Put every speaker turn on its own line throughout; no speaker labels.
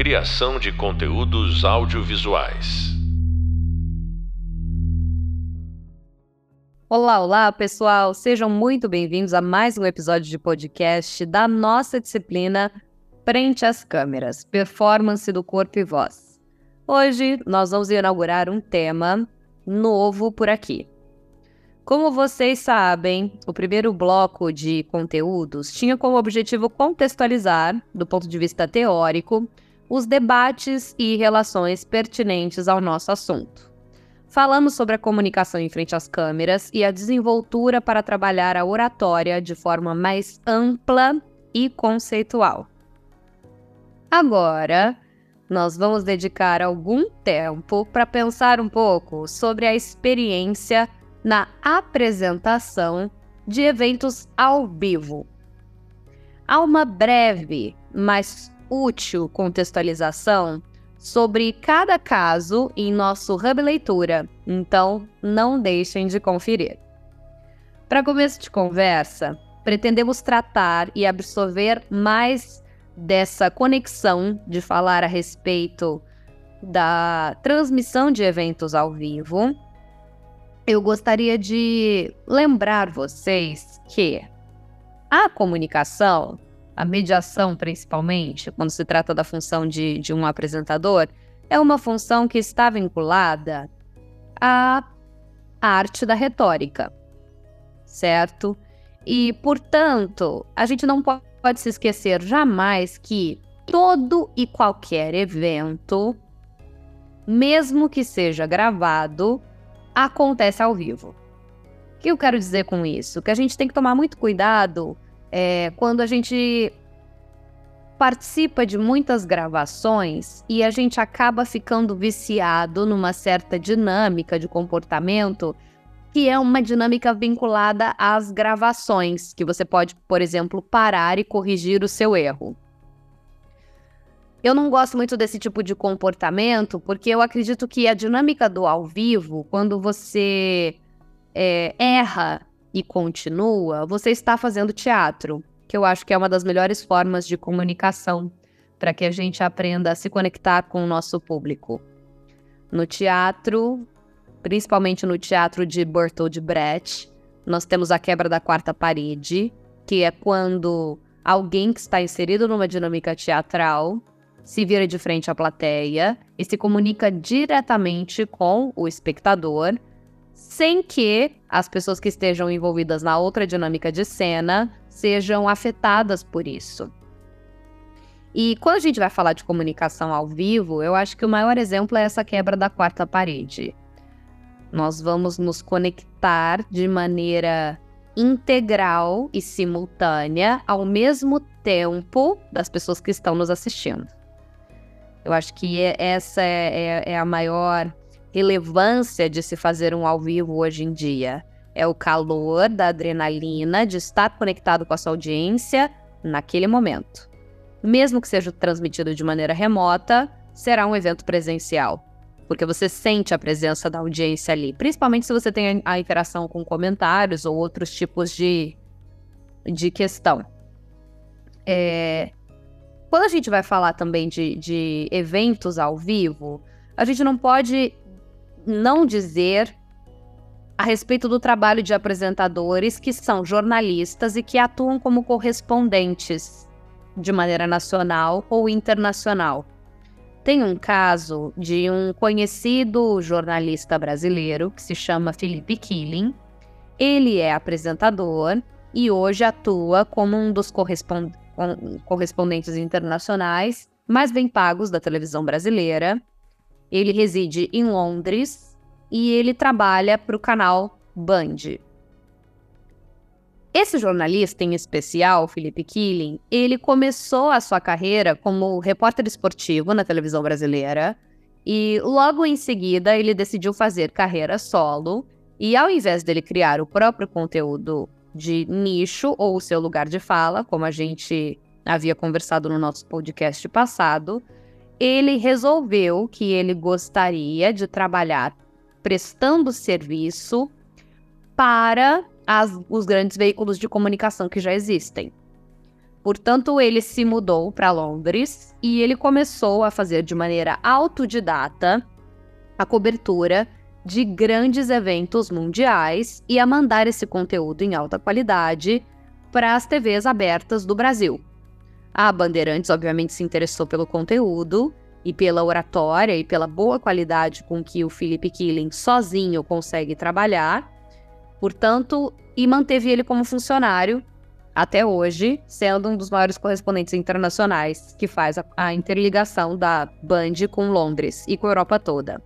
Criação de conteúdos audiovisuais.
Olá, olá, pessoal! Sejam muito bem-vindos a mais um episódio de podcast da nossa disciplina Frente às Câmeras Performance do Corpo e Voz. Hoje nós vamos inaugurar um tema novo por aqui. Como vocês sabem, o primeiro bloco de conteúdos tinha como objetivo contextualizar, do ponto de vista teórico, os debates e relações pertinentes ao nosso assunto. Falamos sobre a comunicação em frente às câmeras e a desenvoltura para trabalhar a oratória de forma mais ampla e conceitual. Agora, nós vamos dedicar algum tempo para pensar um pouco sobre a experiência na apresentação de eventos ao vivo. Há uma breve, mas útil contextualização sobre cada caso em nosso Hub Leitura, então não deixem de conferir. Para começo de conversa, pretendemos tratar e absorver mais dessa conexão de falar a respeito da transmissão de eventos ao vivo. Eu gostaria de lembrar vocês que a comunicação a mediação, principalmente, quando se trata da função de, de um apresentador, é uma função que está vinculada à arte da retórica, certo? E, portanto, a gente não pode se esquecer jamais que todo e qualquer evento, mesmo que seja gravado, acontece ao vivo. O que eu quero dizer com isso? Que a gente tem que tomar muito cuidado é, quando a gente participa de muitas gravações e a gente acaba ficando viciado numa certa dinâmica de comportamento que é uma dinâmica vinculada às gravações, que você pode, por exemplo, parar e corrigir o seu erro. Eu não gosto muito desse tipo de comportamento, porque eu acredito que a dinâmica do ao vivo, quando você é, erra e continua, você está fazendo teatro, que eu acho que é uma das melhores formas de comunicação para que a gente aprenda a se conectar com o nosso público. No teatro, principalmente no teatro de Bertold Brecht, nós temos a quebra da quarta parede, que é quando alguém que está inserido numa dinâmica teatral se vira de frente à plateia e se comunica diretamente com o espectador sem que as pessoas que estejam envolvidas na outra dinâmica de cena sejam afetadas por isso. E quando a gente vai falar de comunicação ao vivo, eu acho que o maior exemplo é essa quebra da quarta parede. Nós vamos nos conectar de maneira integral e simultânea ao mesmo tempo das pessoas que estão nos assistindo. Eu acho que essa é, é, é a maior relevância de se fazer um ao vivo hoje em dia. É o calor da adrenalina de estar conectado com a sua audiência naquele momento. Mesmo que seja transmitido de maneira remota, será um evento presencial, porque você sente a presença da audiência ali, principalmente se você tem a interação com comentários ou outros tipos de, de questão. É... Quando a gente vai falar também de, de eventos ao vivo, a gente não pode não dizer a respeito do trabalho de apresentadores que são jornalistas e que atuam como correspondentes de maneira nacional ou internacional. Tem um caso de um conhecido jornalista brasileiro que se chama Felipe Killing. Ele é apresentador e hoje atua como um dos correspond correspondentes internacionais mais bem pagos da televisão brasileira ele reside em Londres e ele trabalha para o canal Band. Esse jornalista em especial, Felipe Killing, ele começou a sua carreira como repórter esportivo na televisão brasileira e logo em seguida ele decidiu fazer carreira solo e ao invés dele criar o próprio conteúdo de nicho ou o seu lugar de fala, como a gente havia conversado no nosso podcast passado, ele resolveu que ele gostaria de trabalhar prestando serviço para as, os grandes veículos de comunicação que já existem. Portanto, ele se mudou para Londres e ele começou a fazer de maneira autodidata a cobertura de grandes eventos mundiais e a mandar esse conteúdo em alta qualidade para as TVs abertas do Brasil. A Bandeirantes, obviamente, se interessou pelo conteúdo e pela oratória e pela boa qualidade com que o Philip Killing sozinho consegue trabalhar, portanto, e manteve ele como funcionário até hoje, sendo um dos maiores correspondentes internacionais que faz a, a interligação da Band com Londres e com a Europa toda.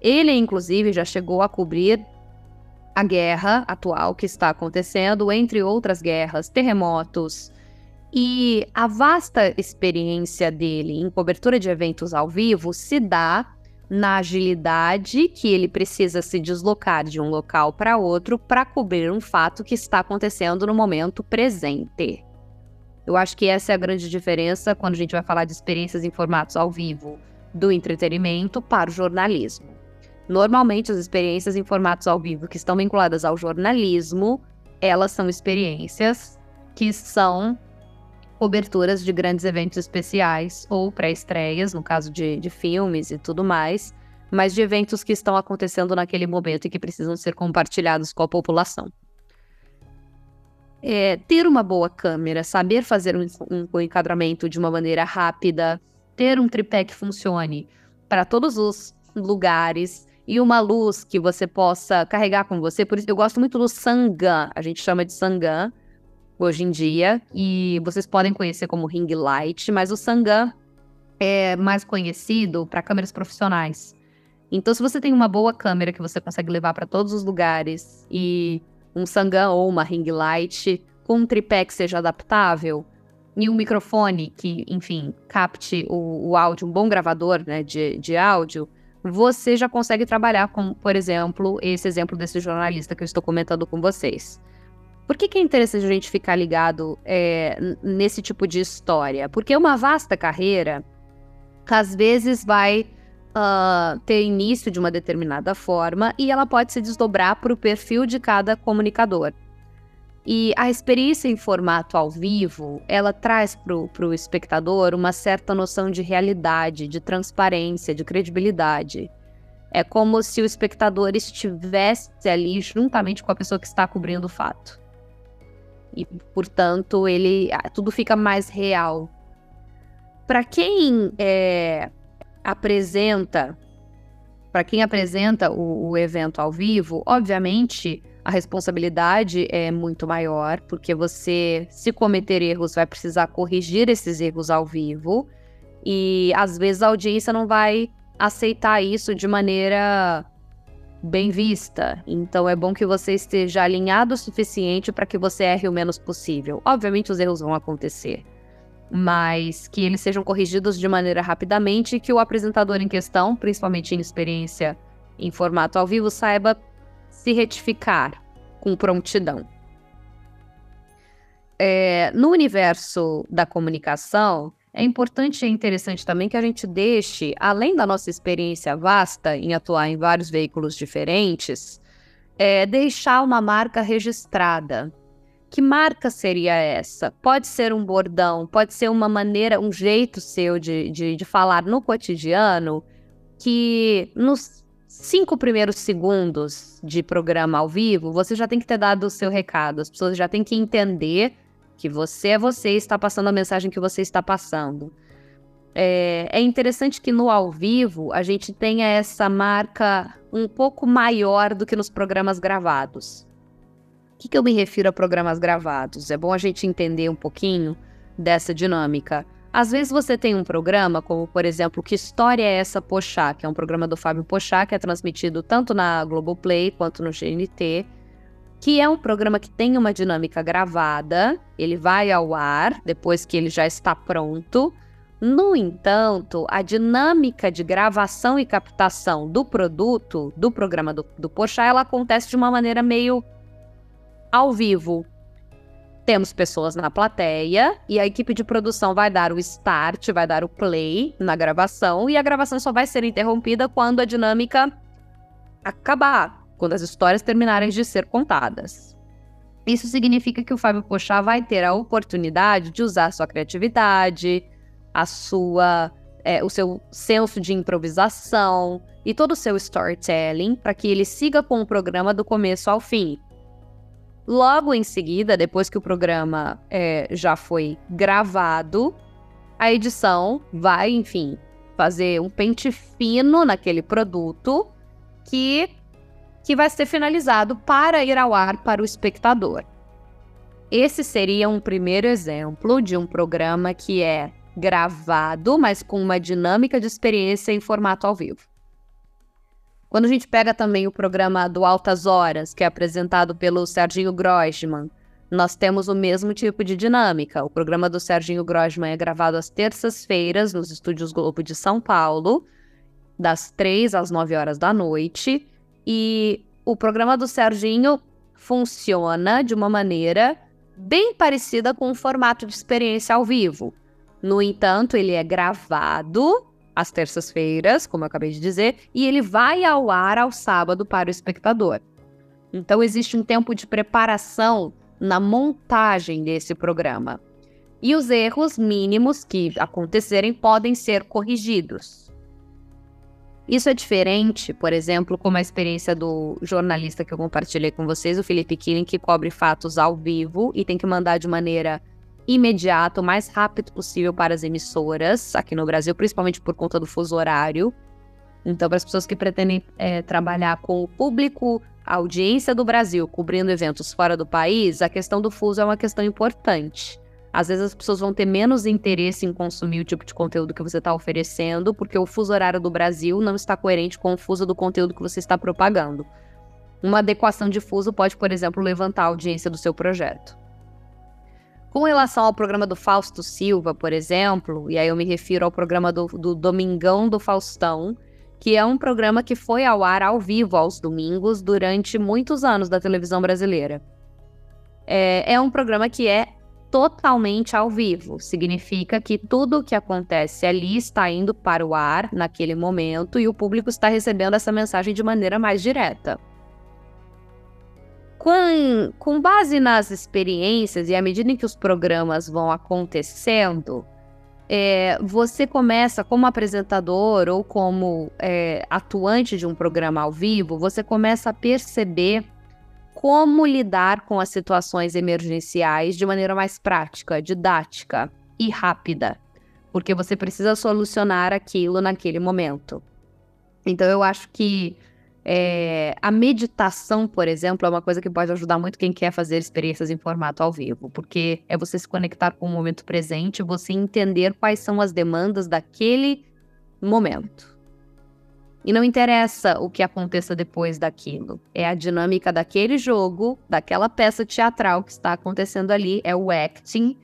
Ele, inclusive, já chegou a cobrir a guerra atual que está acontecendo, entre outras guerras, terremotos. E a vasta experiência dele em cobertura de eventos ao vivo se dá na agilidade que ele precisa se deslocar de um local para outro para cobrir um fato que está acontecendo no momento presente. Eu acho que essa é a grande diferença quando a gente vai falar de experiências em formatos ao vivo do entretenimento para o jornalismo. Normalmente, as experiências em formatos ao vivo que estão vinculadas ao jornalismo, elas são experiências que são coberturas de grandes eventos especiais ou pré-estreias, no caso de, de filmes e tudo mais, mas de eventos que estão acontecendo naquele momento e que precisam ser compartilhados com a população. É, ter uma boa câmera, saber fazer um, um, um, enquadramento de uma maneira rápida, ter um tripé que funcione para todos os lugares e uma luz que você possa carregar com você. Por isso eu gosto muito do Sangan, a gente chama de Sangan, hoje em dia, e vocês podem conhecer como ring light, mas o Sangan é mais conhecido para câmeras profissionais. Então, se você tem uma boa câmera que você consegue levar para todos os lugares e um Sangan ou uma ring light com um tripé que seja adaptável e um microfone que, enfim, capte o, o áudio, um bom gravador né, de, de áudio, você já consegue trabalhar com, por exemplo, esse exemplo desse jornalista que eu estou comentando com vocês. Por que, que é interessante a gente ficar ligado é, nesse tipo de história? Porque uma vasta carreira, às vezes, vai uh, ter início de uma determinada forma e ela pode se desdobrar para o perfil de cada comunicador. E a experiência em formato ao vivo, ela traz para o espectador uma certa noção de realidade, de transparência, de credibilidade. É como se o espectador estivesse ali juntamente com a pessoa que está cobrindo o fato e, portanto, ele ah, tudo fica mais real. Para quem é, apresenta, para quem apresenta o, o evento ao vivo, obviamente a responsabilidade é muito maior, porque você, se cometer erros, vai precisar corrigir esses erros ao vivo. E às vezes a audiência não vai aceitar isso de maneira bem vista. Então é bom que você esteja alinhado o suficiente para que você erre o menos possível. Obviamente os erros vão acontecer, mas que eles sejam corrigidos de maneira rapidamente e que o apresentador em questão, principalmente em experiência em formato ao vivo, saiba se retificar com prontidão. É, no universo da comunicação, é importante e interessante também que a gente deixe, além da nossa experiência vasta em atuar em vários veículos diferentes, é, deixar uma marca registrada. Que marca seria essa? Pode ser um bordão, pode ser uma maneira, um jeito seu de, de, de falar no cotidiano que nos cinco primeiros segundos de programa ao vivo, você já tem que ter dado o seu recado. As pessoas já têm que entender que você é você e está passando a mensagem que você está passando. É, é, interessante que no ao vivo a gente tenha essa marca um pouco maior do que nos programas gravados. O que, que eu me refiro a programas gravados? É bom a gente entender um pouquinho dessa dinâmica. Às vezes você tem um programa, como por exemplo, Que História é essa Pochá, que é um programa do Fábio Pochá, que é transmitido tanto na Globoplay quanto no GNT, que é um programa que tem uma dinâmica gravada, ele vai ao ar depois que ele já está pronto. No entanto, a dinâmica de gravação e captação do produto, do programa do, do ela acontece de uma maneira meio ao vivo. Temos pessoas na plateia e a equipe de produção vai dar o start, vai dar o play na gravação e a gravação só vai ser interrompida quando a dinâmica acabar, quando as histórias terminarem de ser contadas. Isso significa que o Fábio Pochá vai ter a oportunidade de usar sua criatividade, a sua, é, o seu senso de improvisação e todo o seu storytelling para que ele siga com o programa do começo ao fim. Logo em seguida, depois que o programa é, já foi gravado, a edição vai, enfim, fazer um pente fino naquele produto que, que vai ser finalizado para ir ao ar para o espectador. Esse seria um primeiro exemplo de um programa que é gravado, mas com uma dinâmica de experiência em formato ao vivo. Quando a gente pega também o programa do Altas Horas, que é apresentado pelo Serginho Grossman, nós temos o mesmo tipo de dinâmica. O programa do Serginho Grosman é gravado às terças-feiras nos estúdios Globo de São Paulo, das três às nove horas da noite. E o programa do Serginho funciona de uma maneira bem parecida com o formato de experiência ao vivo. No entanto, ele é gravado às terças-feiras, como eu acabei de dizer, e ele vai ao ar ao sábado para o espectador. Então, existe um tempo de preparação na montagem desse programa. E os erros mínimos que acontecerem podem ser corrigidos. Isso é diferente, por exemplo, como a experiência do jornalista que eu compartilhei com vocês, o Felipe Killing, que cobre fatos ao vivo e tem que mandar de maneira imediata, o mais rápido possível para as emissoras aqui no Brasil, principalmente por conta do fuso horário. Então, para as pessoas que pretendem é, trabalhar com o público a audiência do Brasil cobrindo eventos fora do país, a questão do fuso é uma questão importante. Às vezes as pessoas vão ter menos interesse em consumir o tipo de conteúdo que você está oferecendo, porque o fuso horário do Brasil não está coerente com o fuso do conteúdo que você está propagando. Uma adequação de fuso pode, por exemplo, levantar a audiência do seu projeto. Com relação ao programa do Fausto Silva, por exemplo, e aí eu me refiro ao programa do, do Domingão do Faustão, que é um programa que foi ao ar ao vivo aos domingos durante muitos anos da televisão brasileira. É, é um programa que é totalmente ao vivo, significa que tudo o que acontece ali está indo para o ar naquele momento e o público está recebendo essa mensagem de maneira mais direta. Com, com base nas experiências e à medida em que os programas vão acontecendo, é, você começa como apresentador ou como é, atuante de um programa ao vivo, você começa a perceber como lidar com as situações emergenciais de maneira mais prática, didática e rápida, porque você precisa solucionar aquilo naquele momento. Então eu acho que é, a meditação, por exemplo, é uma coisa que pode ajudar muito quem quer fazer experiências em formato ao vivo, porque é você se conectar com o momento presente, você entender quais são as demandas daquele momento. E não interessa o que aconteça depois daquilo, é a dinâmica daquele jogo, daquela peça teatral que está acontecendo ali, é o acting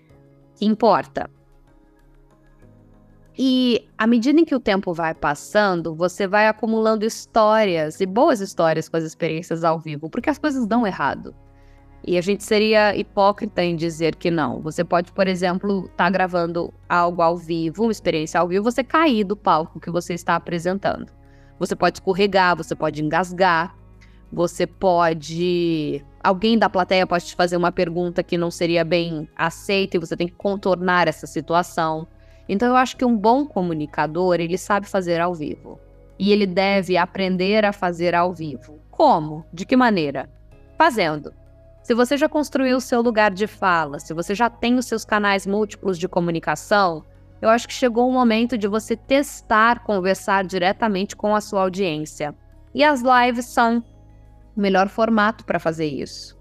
que importa. E à medida em que o tempo vai passando, você vai acumulando histórias e boas histórias com as experiências ao vivo, porque as coisas dão errado. E a gente seria hipócrita em dizer que não. Você pode, por exemplo, estar tá gravando algo ao vivo, uma experiência ao vivo, você cair do palco que você está apresentando. Você pode escorregar, você pode engasgar, você pode. Alguém da plateia pode te fazer uma pergunta que não seria bem aceita e você tem que contornar essa situação. Então eu acho que um bom comunicador, ele sabe fazer ao vivo. E ele deve aprender a fazer ao vivo. Como? De que maneira? Fazendo. Se você já construiu o seu lugar de fala, se você já tem os seus canais múltiplos de comunicação, eu acho que chegou o momento de você testar conversar diretamente com a sua audiência. E as lives são o melhor formato para fazer isso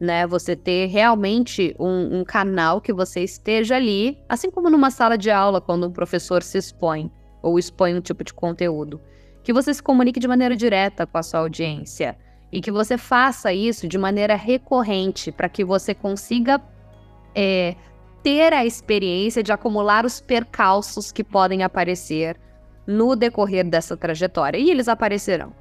né? Você ter realmente um, um, canal que você esteja ali, assim como numa sala de aula, quando um professor se expõe ou expõe um tipo de conteúdo. Que você se comunique de maneira direta com a sua audiência e que você faça isso de maneira recorrente para que você consiga é, ter a experiência de acumular os percalços que podem aparecer no decorrer dessa trajetória. E eles aparecerão.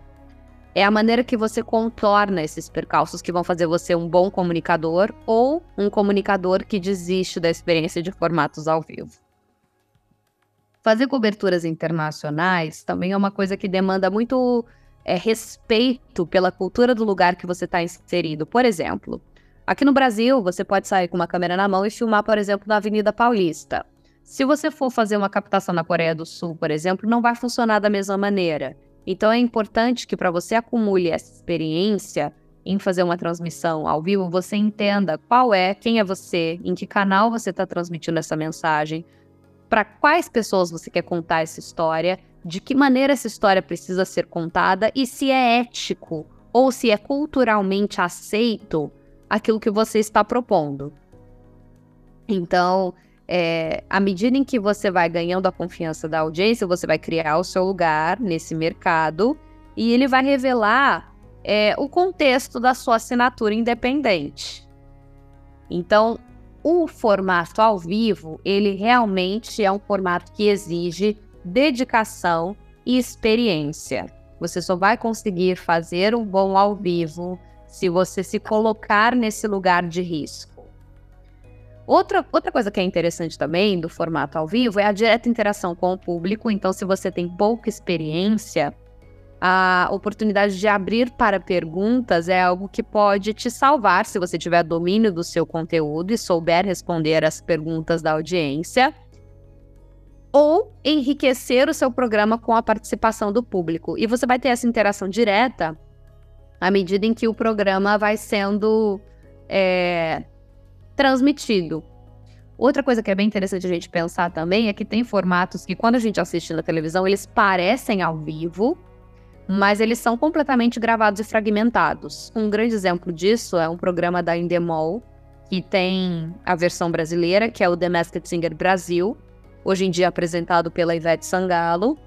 É a maneira que você contorna esses percalços que vão fazer você um bom comunicador ou um comunicador que desiste da experiência de formatos ao vivo. Fazer coberturas internacionais também é uma coisa que demanda muito é, respeito pela cultura do lugar que você está inserido. Por exemplo, Aqui no Brasil, você pode sair com uma câmera na mão e filmar, por exemplo, na Avenida Paulista. Se você for fazer uma captação na Coreia do Sul, por exemplo, não vai funcionar da mesma maneira. Então é importante que para você acumule essa experiência em fazer uma transmissão ao vivo, você entenda qual é, quem é você, em que canal você está transmitindo essa mensagem, para quais pessoas você quer contar essa história, de que maneira essa história precisa ser contada e se é ético ou se é culturalmente aceito aquilo que você está propondo. Então, é, à medida em que você vai ganhando a confiança da audiência, você vai criar o seu lugar nesse mercado e ele vai revelar é, o contexto da sua assinatura independente. Então, o formato ao vivo, ele realmente é um formato que exige dedicação e experiência. Você só vai conseguir fazer um bom ao vivo se você se colocar nesse lugar de risco. Outra, outra coisa que é interessante também do formato ao vivo é a direta interação com o público. Então, se você tem pouca experiência, a oportunidade de abrir para perguntas é algo que pode te salvar se você tiver domínio do seu conteúdo e souber responder as perguntas da audiência, ou enriquecer o seu programa com a participação do público. E você vai ter essa interação direta à medida em que o programa vai sendo é, transmitido. Outra coisa que é bem interessante a gente pensar também é que tem formatos que, quando a gente assiste na televisão, eles parecem ao vivo, mas eles são completamente gravados e fragmentados. Um grande exemplo disso é um programa da Endemol, que tem a versão brasileira, que é o The Masked Singer Brasil, hoje em dia apresentado pela Ivete Sangalo,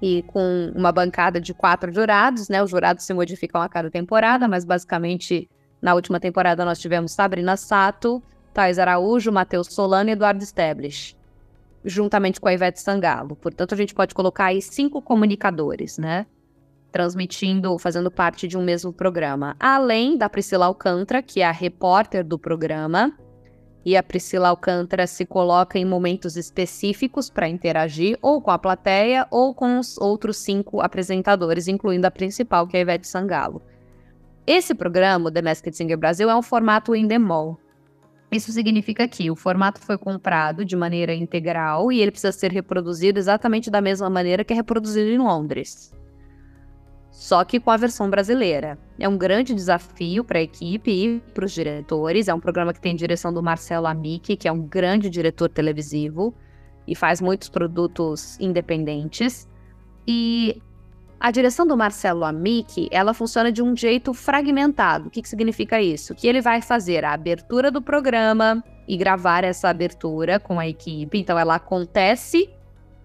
e com uma bancada de quatro jurados, né? Os jurados se modificam a cada temporada, mas basicamente na última temporada nós tivemos Sabrina Sato, Thais Araújo, Matheus Solano e Eduardo Stablish, juntamente com a Ivete Sangalo. Portanto, a gente pode colocar aí cinco comunicadores, né? transmitindo, fazendo parte de um mesmo programa. Além da Priscila Alcântara, que é a repórter do programa, e a Priscila Alcântara se coloca em momentos específicos para interagir ou com a plateia ou com os outros cinco apresentadores, incluindo a principal, que é a Ivete Sangalo. Esse programa, The Masked Singer Brasil, é um formato in mall. Isso significa que o formato foi comprado de maneira integral e ele precisa ser reproduzido exatamente da mesma maneira que é reproduzido em Londres só que com a versão brasileira. É um grande desafio para a equipe e para os diretores. É um programa que tem direção do Marcelo Amici, que é um grande diretor televisivo e faz muitos produtos independentes. E a direção do Marcelo Amici, ela funciona de um jeito fragmentado. O que, que significa isso? Que ele vai fazer a abertura do programa e gravar essa abertura com a equipe. Então ela acontece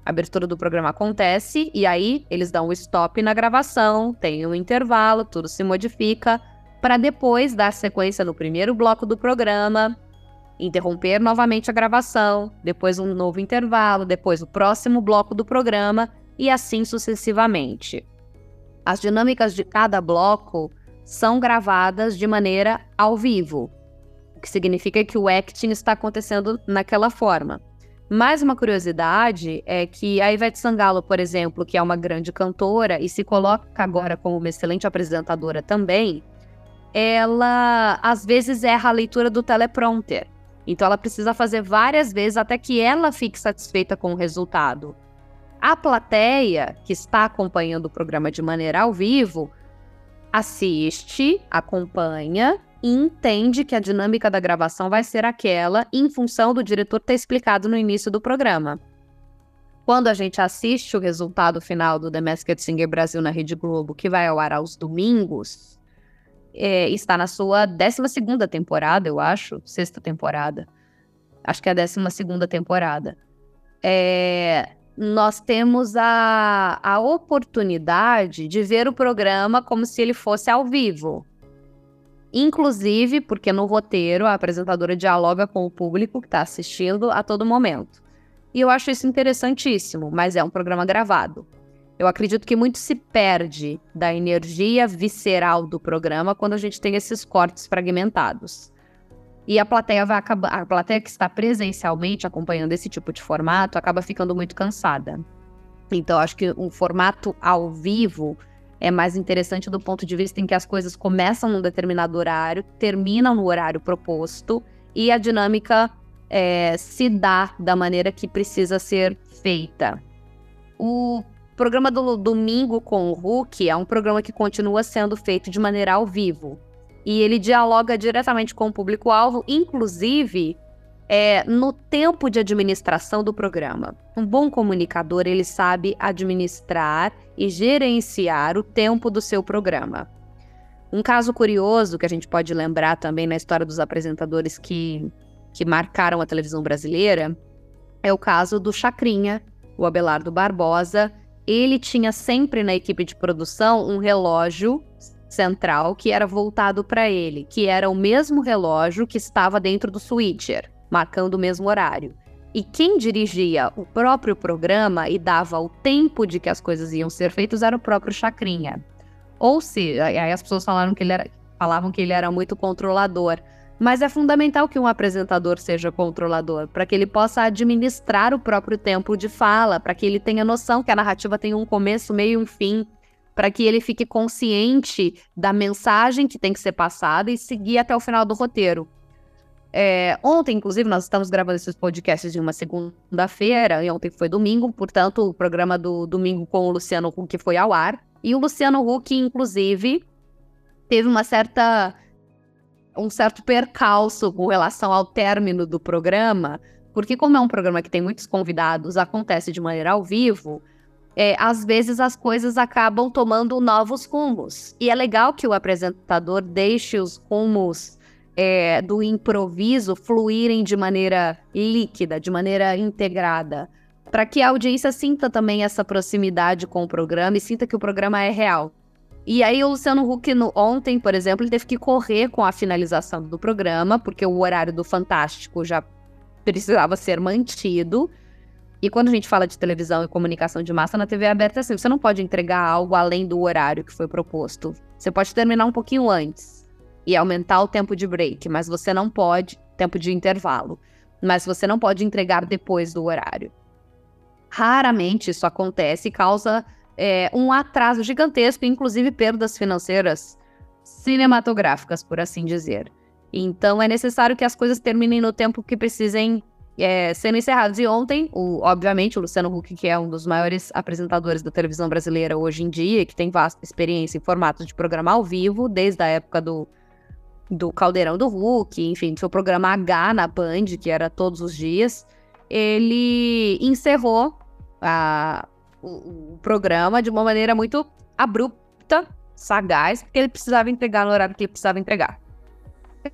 a abertura do programa acontece e aí eles dão um stop na gravação, tem um intervalo, tudo se modifica para depois dar sequência no primeiro bloco do programa, interromper novamente a gravação, depois um novo intervalo, depois o próximo bloco do programa e assim sucessivamente. As dinâmicas de cada bloco são gravadas de maneira ao vivo, o que significa que o acting está acontecendo naquela forma. Mais uma curiosidade é que a Ivete Sangalo, por exemplo, que é uma grande cantora e se coloca agora como uma excelente apresentadora também, ela às vezes erra a leitura do teleprompter. Então ela precisa fazer várias vezes até que ela fique satisfeita com o resultado. A plateia que está acompanhando o programa de maneira ao vivo assiste, acompanha entende que a dinâmica da gravação vai ser aquela em função do diretor ter explicado no início do programa. Quando a gente assiste o resultado final do The Masked Singer Brasil na Rede Globo, que vai ao ar aos domingos, é, está na sua 12 temporada, eu acho, sexta temporada. Acho que é a 12 temporada. É, nós temos a, a oportunidade de ver o programa como se ele fosse ao vivo. Inclusive, porque no roteiro a apresentadora dialoga com o público que está assistindo a todo momento. E eu acho isso interessantíssimo, mas é um programa gravado. Eu acredito que muito se perde da energia visceral do programa quando a gente tem esses cortes fragmentados. E a plateia vai acabar, a plateia que está presencialmente acompanhando esse tipo de formato acaba ficando muito cansada. Então, acho que um formato ao vivo é mais interessante do ponto de vista em que as coisas começam num determinado horário, terminam no horário proposto e a dinâmica é, se dá da maneira que precisa ser feita. O programa do Domingo com o Hulk é um programa que continua sendo feito de maneira ao vivo. E ele dialoga diretamente com o público-alvo, inclusive é, no tempo de administração do programa. Um bom comunicador, ele sabe administrar e gerenciar o tempo do seu programa. Um caso curioso que a gente pode lembrar também na história dos apresentadores que, que marcaram a televisão brasileira é o caso do Chacrinha, o Abelardo Barbosa. Ele tinha sempre na equipe de produção um relógio central que era voltado para ele, que era o mesmo relógio que estava dentro do switcher marcando o mesmo horário. E quem dirigia o próprio programa e dava o tempo de que as coisas iam ser feitas era o próprio Chacrinha. Ou seja, aí as pessoas falaram que ele era, falavam que ele era muito controlador. Mas é fundamental que um apresentador seja controlador, para que ele possa administrar o próprio tempo de fala, para que ele tenha noção que a narrativa tem um começo, meio e um fim, para que ele fique consciente da mensagem que tem que ser passada e seguir até o final do roteiro. É, ontem, inclusive, nós estamos gravando esses podcasts em uma segunda-feira, e ontem foi domingo, portanto, o programa do domingo com o Luciano Huck foi ao ar. E o Luciano Huck, inclusive, teve uma certa. um certo percalço com relação ao término do programa, porque, como é um programa que tem muitos convidados, acontece de maneira ao vivo. É, às vezes as coisas acabam tomando novos rumos. E é legal que o apresentador deixe os rumos é, do improviso fluírem de maneira líquida, de maneira integrada, para que a audiência sinta também essa proximidade com o programa e sinta que o programa é real. E aí o Luciano Huck no, ontem, por exemplo, ele teve que correr com a finalização do programa, porque o horário do Fantástico já precisava ser mantido. E quando a gente fala de televisão e comunicação de massa na TV aberta, assim, você não pode entregar algo além do horário que foi proposto. Você pode terminar um pouquinho antes e aumentar o tempo de break, mas você não pode, tempo de intervalo, mas você não pode entregar depois do horário. Raramente isso acontece e causa é, um atraso gigantesco, inclusive perdas financeiras cinematográficas, por assim dizer. Então é necessário que as coisas terminem no tempo que precisem é, sendo encerradas. E ontem, o, obviamente, o Luciano Huck, que é um dos maiores apresentadores da televisão brasileira hoje em dia, que tem vasta experiência em formatos de programa ao vivo, desde a época do do Caldeirão do Hulk, enfim, do seu programa H na Band, que era todos os dias, ele encerrou a, o, o programa de uma maneira muito abrupta, sagaz, porque ele precisava entregar no horário que ele precisava entregar.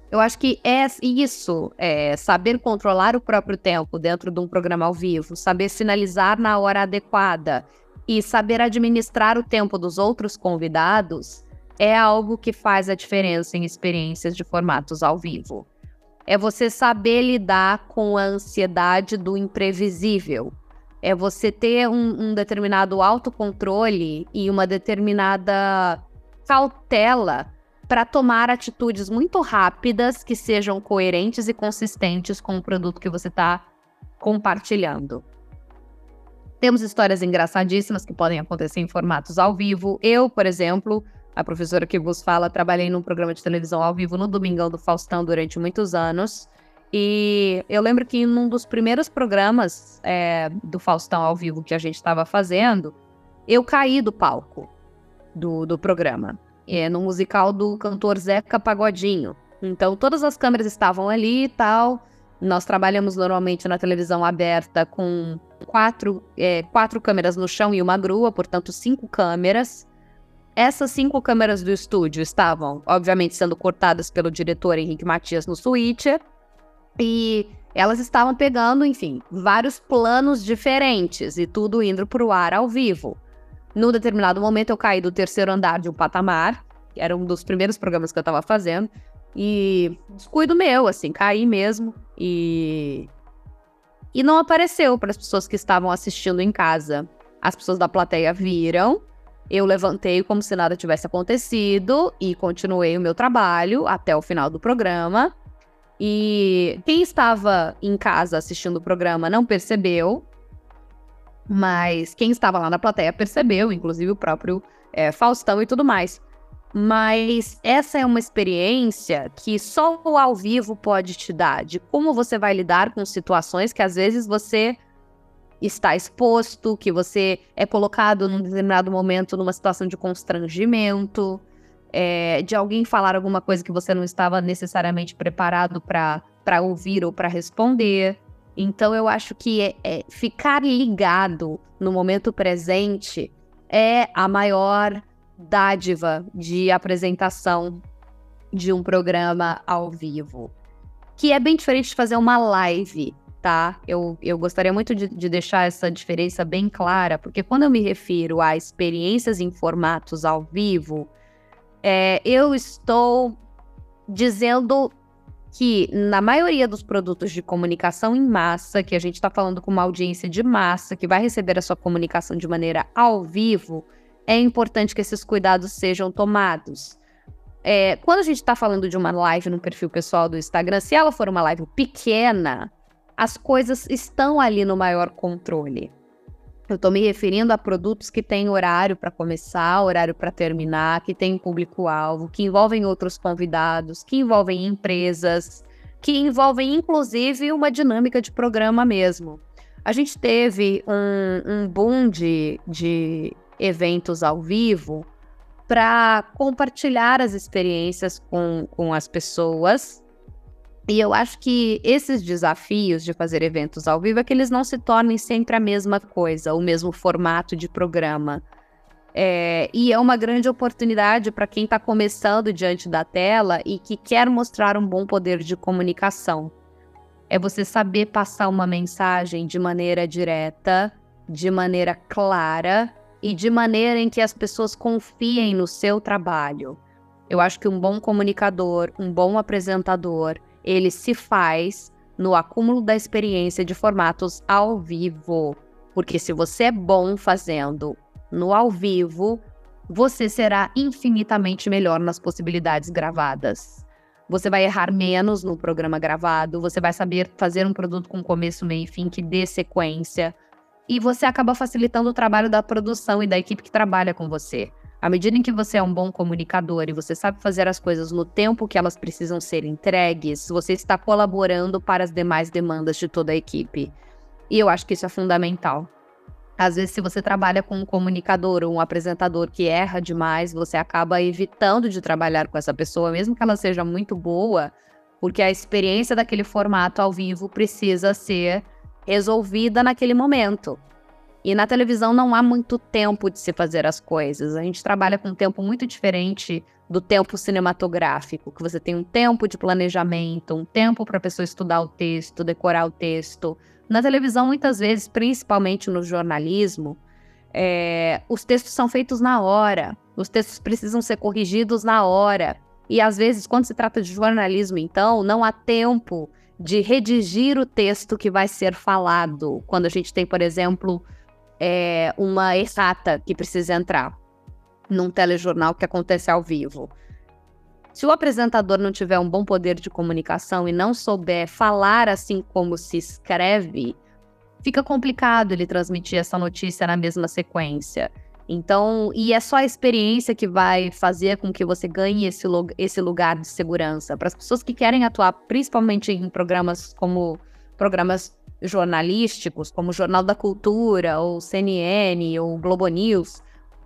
Eu acho que é isso, é saber controlar o próprio tempo dentro de um programa ao vivo, saber sinalizar na hora adequada e saber administrar o tempo dos outros convidados é algo que faz a diferença em experiências de formatos ao vivo. É você saber lidar com a ansiedade do imprevisível. É você ter um, um determinado autocontrole e uma determinada cautela para tomar atitudes muito rápidas que sejam coerentes e consistentes com o produto que você está compartilhando. Temos histórias engraçadíssimas que podem acontecer em formatos ao vivo. Eu, por exemplo, a professora que vos fala, trabalhei num programa de televisão ao vivo no Domingão do Faustão durante muitos anos. E eu lembro que em um dos primeiros programas é, do Faustão ao vivo que a gente estava fazendo, eu caí do palco do, do programa. É, no musical do cantor Zeca Pagodinho. Então todas as câmeras estavam ali e tal. Nós trabalhamos normalmente na televisão aberta com quatro, é, quatro câmeras no chão e uma grua, portanto, cinco câmeras. Essas cinco câmeras do estúdio estavam, obviamente, sendo cortadas pelo diretor Henrique Matias no Switcher. E elas estavam pegando, enfim, vários planos diferentes e tudo indo para o ar ao vivo. Num determinado momento, eu caí do terceiro andar de um patamar, que era um dos primeiros programas que eu estava fazendo, e descuido meu, assim, caí mesmo e. E não apareceu para as pessoas que estavam assistindo em casa. As pessoas da plateia viram eu levantei como se nada tivesse acontecido e continuei o meu trabalho até o final do programa. E quem estava em casa assistindo o programa não percebeu, Mas quem estava lá na plateia percebeu, inclusive o próprio é, Faustão e tudo mais. Mas essa é uma experiência que só o ao vivo pode te dar, de como você vai lidar com situações que às vezes você está exposto, que você é colocado num determinado momento numa situação de constrangimento, é, de alguém falar alguma coisa que você não estava necessariamente preparado para ouvir ou para responder. Então eu acho que é, é, ficar ligado no momento presente é a maior dádiva de apresentação de um programa ao vivo. Que é bem diferente de fazer uma live, tá? Eu, eu gostaria muito de, de deixar essa diferença bem clara, porque quando eu me refiro a experiências em formatos ao vivo, é, eu estou dizendo que na maioria dos produtos de comunicação em massa, que a gente está falando com uma audiência de massa, que vai receber a sua comunicação de maneira ao vivo, é importante que esses cuidados sejam tomados. É, quando a gente está falando de uma live no perfil pessoal do Instagram, se ela for uma live pequena, as coisas estão ali no maior controle. Eu estou me referindo a produtos que têm horário para começar, horário para terminar, que têm público-alvo, que envolvem outros convidados, que envolvem empresas, que envolvem inclusive uma dinâmica de programa mesmo. A gente teve um, um boom de, de eventos ao vivo para compartilhar as experiências com, com as pessoas e eu acho que esses desafios de fazer eventos ao vivo é que eles não se tornem sempre a mesma coisa, o mesmo formato de programa. É, e é uma grande oportunidade para quem está começando diante da tela e que quer mostrar um bom poder de comunicação. É você saber passar uma mensagem de maneira direta, de maneira clara e de maneira em que as pessoas confiem no seu trabalho. Eu acho que um bom comunicador, um bom apresentador, ele se faz no acúmulo da experiência de formatos ao vivo. Porque se você é bom fazendo no ao vivo, você será infinitamente melhor nas possibilidades gravadas. Você vai errar menos no programa gravado, você vai saber fazer um produto com começo, meio e fim que dê sequência. E você acaba facilitando o trabalho da produção e da equipe que trabalha com você. À medida em que você é um bom comunicador e você sabe fazer as coisas no tempo que elas precisam ser entregues, você está colaborando para as demais demandas de toda a equipe. E eu acho que isso é fundamental. Às vezes, se você trabalha com um comunicador ou um apresentador que erra demais, você acaba evitando de trabalhar com essa pessoa, mesmo que ela seja muito boa, porque a experiência daquele formato ao vivo precisa ser resolvida naquele momento. E na televisão não há muito tempo de se fazer as coisas. A gente trabalha com um tempo muito diferente do tempo cinematográfico, que você tem um tempo de planejamento, um tempo para a pessoa estudar o texto, decorar o texto. Na televisão, muitas vezes, principalmente no jornalismo, é, os textos são feitos na hora, os textos precisam ser corrigidos na hora. E às vezes, quando se trata de jornalismo, então, não há tempo de redigir o texto que vai ser falado. Quando a gente tem, por exemplo, é, uma errata que precisa entrar num telejornal que acontece ao vivo. Se o apresentador não tiver um bom poder de comunicação e não souber falar assim como se escreve, fica complicado ele transmitir essa notícia na mesma sequência. Então, e é só a experiência que vai fazer com que você ganhe esse, esse lugar de segurança. Para as pessoas que querem atuar, principalmente em programas como programas jornalísticos, como Jornal da Cultura, ou CNN, ou Globo News,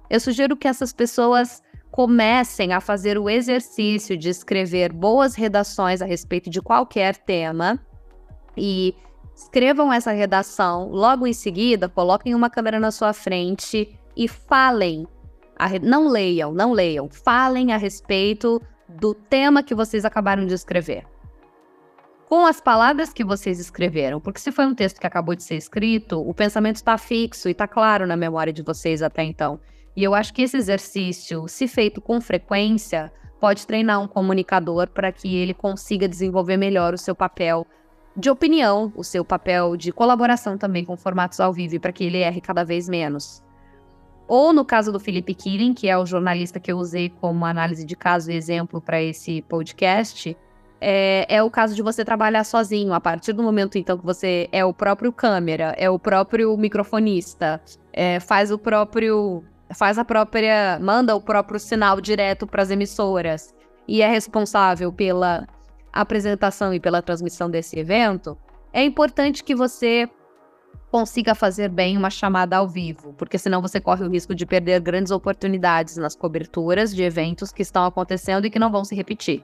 eu sugiro que essas pessoas comecem a fazer o exercício de escrever boas redações a respeito de qualquer tema e escrevam essa redação. Logo em seguida, coloquem uma câmera na sua frente e falem. Re... Não leiam, não leiam. Falem a respeito do tema que vocês acabaram de escrever com as palavras que vocês escreveram. Porque se foi um texto que acabou de ser escrito, o pensamento está fixo e está claro na memória de vocês até então. E eu acho que esse exercício, se feito com frequência, pode treinar um comunicador para que ele consiga desenvolver melhor o seu papel de opinião, o seu papel de colaboração também com formatos ao vivo, para que ele erre cada vez menos. Ou no caso do Felipe Killing, que é o jornalista que eu usei como análise de caso e exemplo para esse podcast, é, é, o caso de você trabalhar sozinho. A partir do momento, então, que você é o próprio câmera, é o próprio microfonista, é, faz o próprio. faz a própria. manda o próprio sinal direto para as emissoras e é responsável pela apresentação e pela transmissão desse evento, é importante que você consiga fazer bem uma chamada ao vivo, porque senão você corre o risco de perder grandes oportunidades nas coberturas de eventos que estão acontecendo e que não vão se repetir.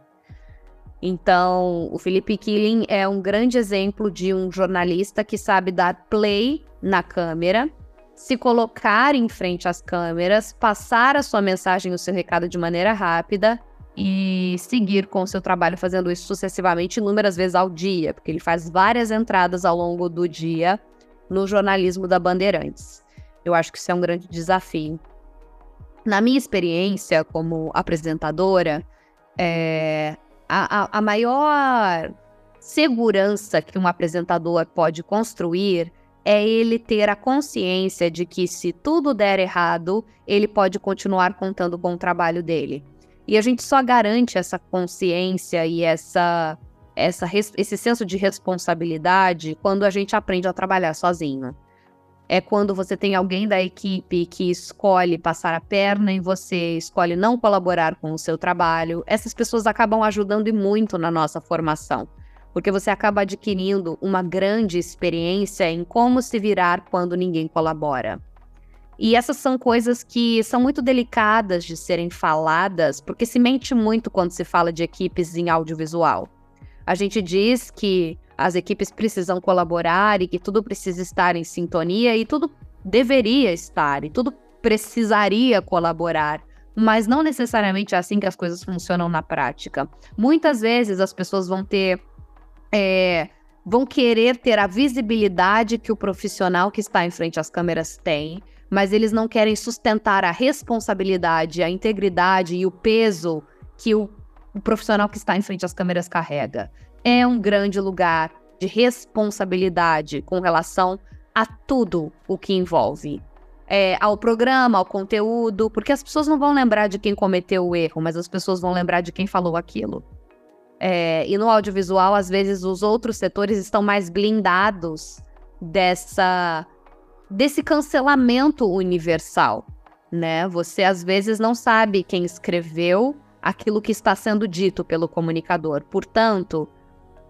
Então, o Felipe Killing é um grande exemplo de um jornalista que sabe dar play na câmera, se colocar em frente às câmeras, passar a sua mensagem, o seu recado de maneira rápida e seguir com o seu trabalho fazendo isso sucessivamente inúmeras vezes ao dia, porque ele faz várias entradas ao longo do dia no jornalismo da Bandeirantes. Eu acho que isso é um grande desafio. Na minha experiência como apresentadora, é, a, a, maior segurança que um apresentador pode construir é ele ter a consciência de que se tudo der errado, ele pode continuar contando com o trabalho dele. E a gente só garante essa consciência e essa, essa esse senso de responsabilidade quando a gente aprende a trabalhar sozinho é quando você tem alguém da equipe que escolhe passar a perna em você, escolhe não colaborar com o seu trabalho. Essas pessoas acabam ajudando e muito na nossa formação, porque você acaba adquirindo uma grande experiência em como se virar quando ninguém colabora. E essas são coisas que são muito delicadas de serem faladas, porque se mente muito quando se fala de equipes em audiovisual. A gente diz que as equipes precisam colaborar e que tudo precisa estar em sintonia e tudo deveria estar e tudo precisaria colaborar. Mas não necessariamente é assim que as coisas funcionam na prática. Muitas vezes as pessoas vão ter. É, vão querer ter a visibilidade que o profissional que está em frente às câmeras tem, mas eles não querem sustentar a responsabilidade, a integridade e o peso que o, o profissional que está em frente às câmeras carrega é um grande lugar de responsabilidade com relação a tudo o que envolve. É, ao programa, ao conteúdo, porque as pessoas não vão lembrar de quem cometeu o erro, mas as pessoas vão lembrar de quem falou aquilo. É, e no audiovisual, às vezes, os outros setores estão mais blindados dessa desse cancelamento universal, né? Você às vezes não sabe quem escreveu aquilo que está sendo dito pelo comunicador. Portanto,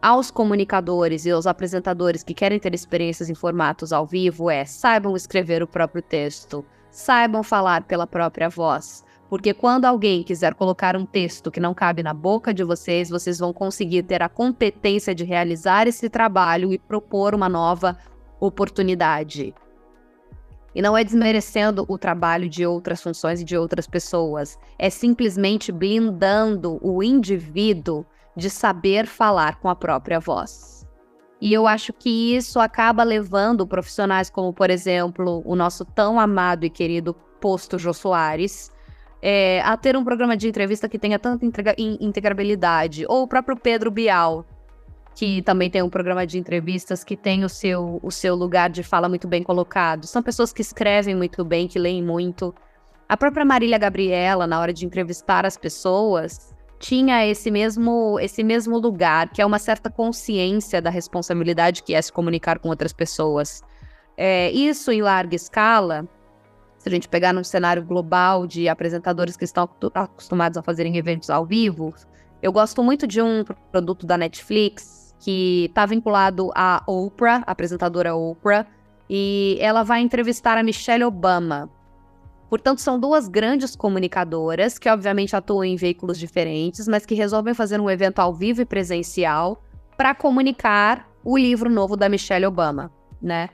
aos comunicadores e aos apresentadores que querem ter experiências em formatos ao vivo é saibam escrever o próprio texto, saibam falar pela própria voz. Porque quando alguém quiser colocar um texto que não cabe na boca de vocês, vocês vão conseguir ter a competência de realizar esse trabalho e propor uma nova oportunidade. E não é desmerecendo o trabalho de outras funções e de outras pessoas, é simplesmente blindando o indivíduo de saber falar com a própria voz. E eu acho que isso acaba levando profissionais como, por exemplo, o nosso tão amado e querido Posto Jô Soares, é, a ter um programa de entrevista que tenha tanta integrabilidade. Ou o próprio Pedro Bial, que também tem um programa de entrevistas que tem o seu, o seu lugar de fala muito bem colocado. São pessoas que escrevem muito bem, que leem muito. A própria Marília Gabriela, na hora de entrevistar as pessoas, tinha esse mesmo, esse mesmo lugar, que é uma certa consciência da responsabilidade que é se comunicar com outras pessoas. É, isso em larga escala, se a gente pegar num cenário global de apresentadores que estão acostumados a fazerem eventos ao vivo, eu gosto muito de um produto da Netflix que está vinculado à Oprah, apresentadora Oprah, e ela vai entrevistar a Michelle Obama. Portanto, são duas grandes comunicadoras que, obviamente, atuam em veículos diferentes, mas que resolvem fazer um evento ao vivo e presencial para comunicar o livro novo da Michelle Obama, né?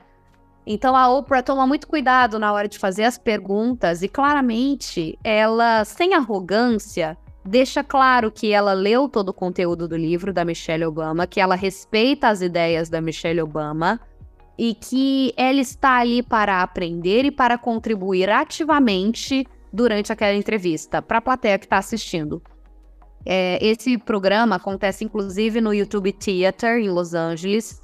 Então a Oprah toma muito cuidado na hora de fazer as perguntas e claramente ela, sem arrogância, deixa claro que ela leu todo o conteúdo do livro da Michelle Obama, que ela respeita as ideias da Michelle Obama, e que ela está ali para aprender e para contribuir ativamente durante aquela entrevista para a plateia que está assistindo. É, esse programa acontece inclusive no YouTube Theater em Los Angeles,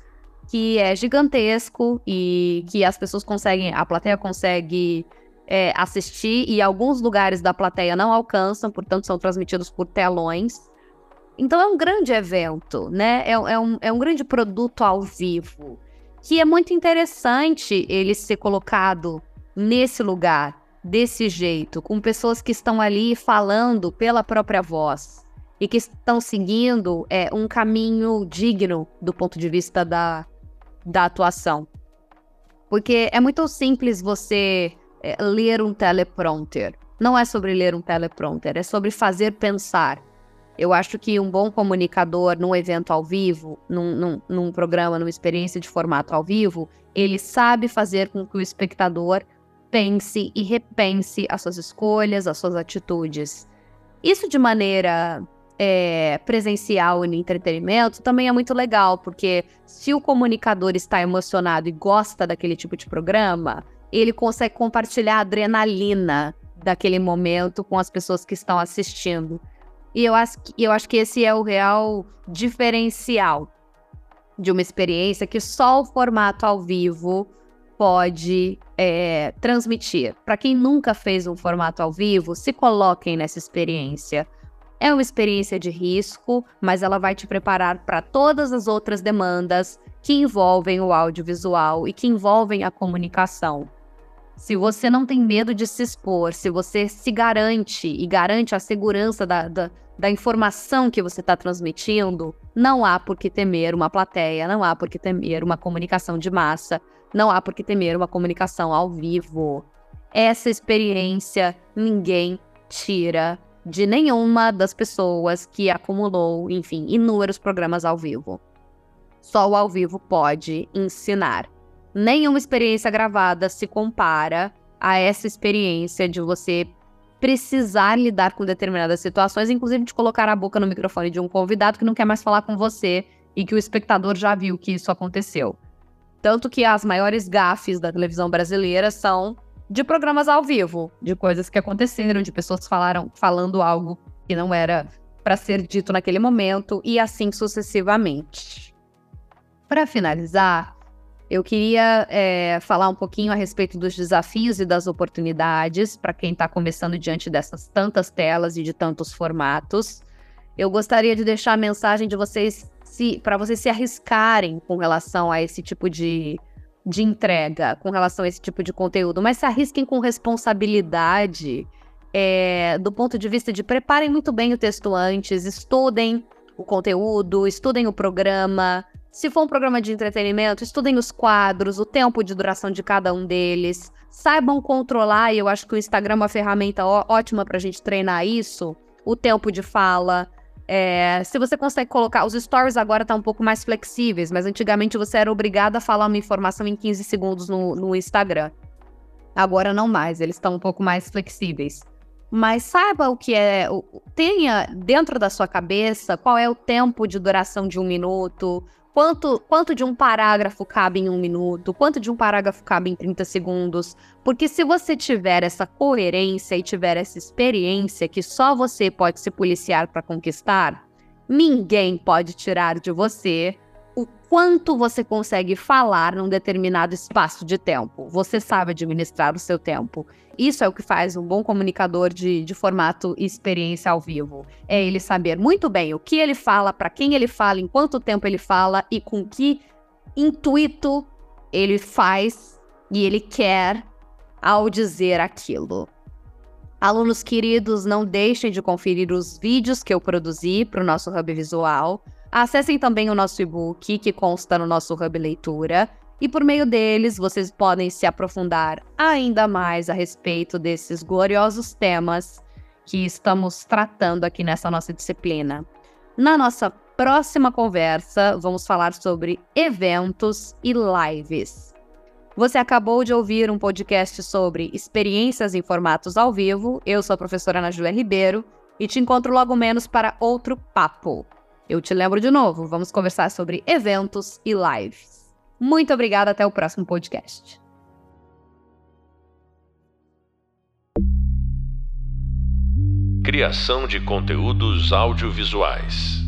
que é gigantesco e que as pessoas conseguem, a plateia consegue é, assistir e alguns lugares da plateia não alcançam, portanto são transmitidos por telões. Então é um grande evento, né? É, é, um, é um grande produto ao vivo, que é muito interessante ele ser colocado nesse lugar, desse jeito, com pessoas que estão ali falando pela própria voz e que estão seguindo é, um caminho digno do ponto de vista da, da atuação. Porque é muito simples você é, ler um teleprompter. Não é sobre ler um teleprompter, é sobre fazer pensar. Eu acho que um bom comunicador num evento ao vivo, num, num, num, programa, numa experiência de formato ao vivo, ele sabe fazer com que o espectador pense e repense as suas escolhas, as suas atitudes. Isso de maneira é, presencial e no entretenimento também é muito legal, porque se o comunicador está emocionado e gosta daquele tipo de programa, ele consegue compartilhar a adrenalina daquele momento com as pessoas que estão assistindo. E eu acho, eu acho que esse é o real diferencial de uma experiência que só o formato ao vivo pode é, transmitir. Para quem nunca fez um formato ao vivo, se coloquem nessa experiência. É uma experiência de risco, mas ela vai te preparar para todas as outras demandas que envolvem o audiovisual e que envolvem a comunicação. Se você não tem medo de se expor, se você se garante e garante a segurança da, da, da informação que você está transmitindo, não há por que temer uma plateia, não há por que temer uma comunicação de massa, não há por que temer uma comunicação ao vivo. Essa experiência ninguém tira de nenhuma das pessoas que acumulou, enfim, inúmeros programas ao vivo. Só o ao vivo pode ensinar. Nenhuma experiência gravada se compara a essa experiência de você precisar lidar com determinadas situações, inclusive de colocar a boca no microfone de um convidado que não quer mais falar com você e que o espectador já viu que isso aconteceu. Tanto que as maiores gafes da televisão brasileira são de programas ao vivo, de coisas que aconteceram, de pessoas falaram, falando algo que não era para ser dito naquele momento e assim sucessivamente. Para finalizar, eu queria é, falar um pouquinho a respeito dos desafios e das oportunidades para quem está começando diante dessas tantas telas e de tantos formatos. Eu gostaria de deixar a mensagem de vocês para vocês se arriscarem com relação a esse tipo de, de entrega, com relação a esse tipo de conteúdo, mas se arrisquem com responsabilidade, é, do ponto de vista de preparem muito bem o texto antes, estudem o conteúdo, estudem o programa, se for um programa de entretenimento, estudem os quadros, o tempo de duração de cada um deles. Saibam controlar, e eu acho que o Instagram é uma ferramenta ótima para a gente treinar isso. O tempo de fala. É, se você consegue colocar. Os stories agora estão tá um pouco mais flexíveis, mas antigamente você era obrigado a falar uma informação em 15 segundos no, no Instagram. Agora não mais, eles estão um pouco mais flexíveis. Mas saiba o que é. Tenha dentro da sua cabeça qual é o tempo de duração de um minuto, Quanto, quanto de um parágrafo cabe em um minuto? Quanto de um parágrafo cabe em 30 segundos? Porque se você tiver essa coerência e tiver essa experiência que só você pode se policiar para conquistar, ninguém pode tirar de você quanto você consegue falar num determinado espaço de tempo. Você sabe administrar o seu tempo. Isso é o que faz um bom comunicador de, de formato experiência ao vivo. É ele saber muito bem o que ele fala, para quem ele fala, em quanto tempo ele fala e com que intuito ele faz e ele quer ao dizer aquilo. Alunos queridos, não deixem de conferir os vídeos que eu produzi para o nosso Hub Visual. Acessem também o nosso e-book, que consta no nosso Hub Leitura, e por meio deles vocês podem se aprofundar ainda mais a respeito desses gloriosos temas que estamos tratando aqui nessa nossa disciplina. Na nossa próxima conversa, vamos falar sobre eventos e lives. Você acabou de ouvir um podcast sobre experiências em formatos ao vivo. Eu sou a professora Ana Júlia Ribeiro e te encontro logo menos para outro papo. Eu te lembro de novo, vamos conversar sobre eventos e lives. Muito obrigada, até o próximo podcast.
Criação de conteúdos audiovisuais.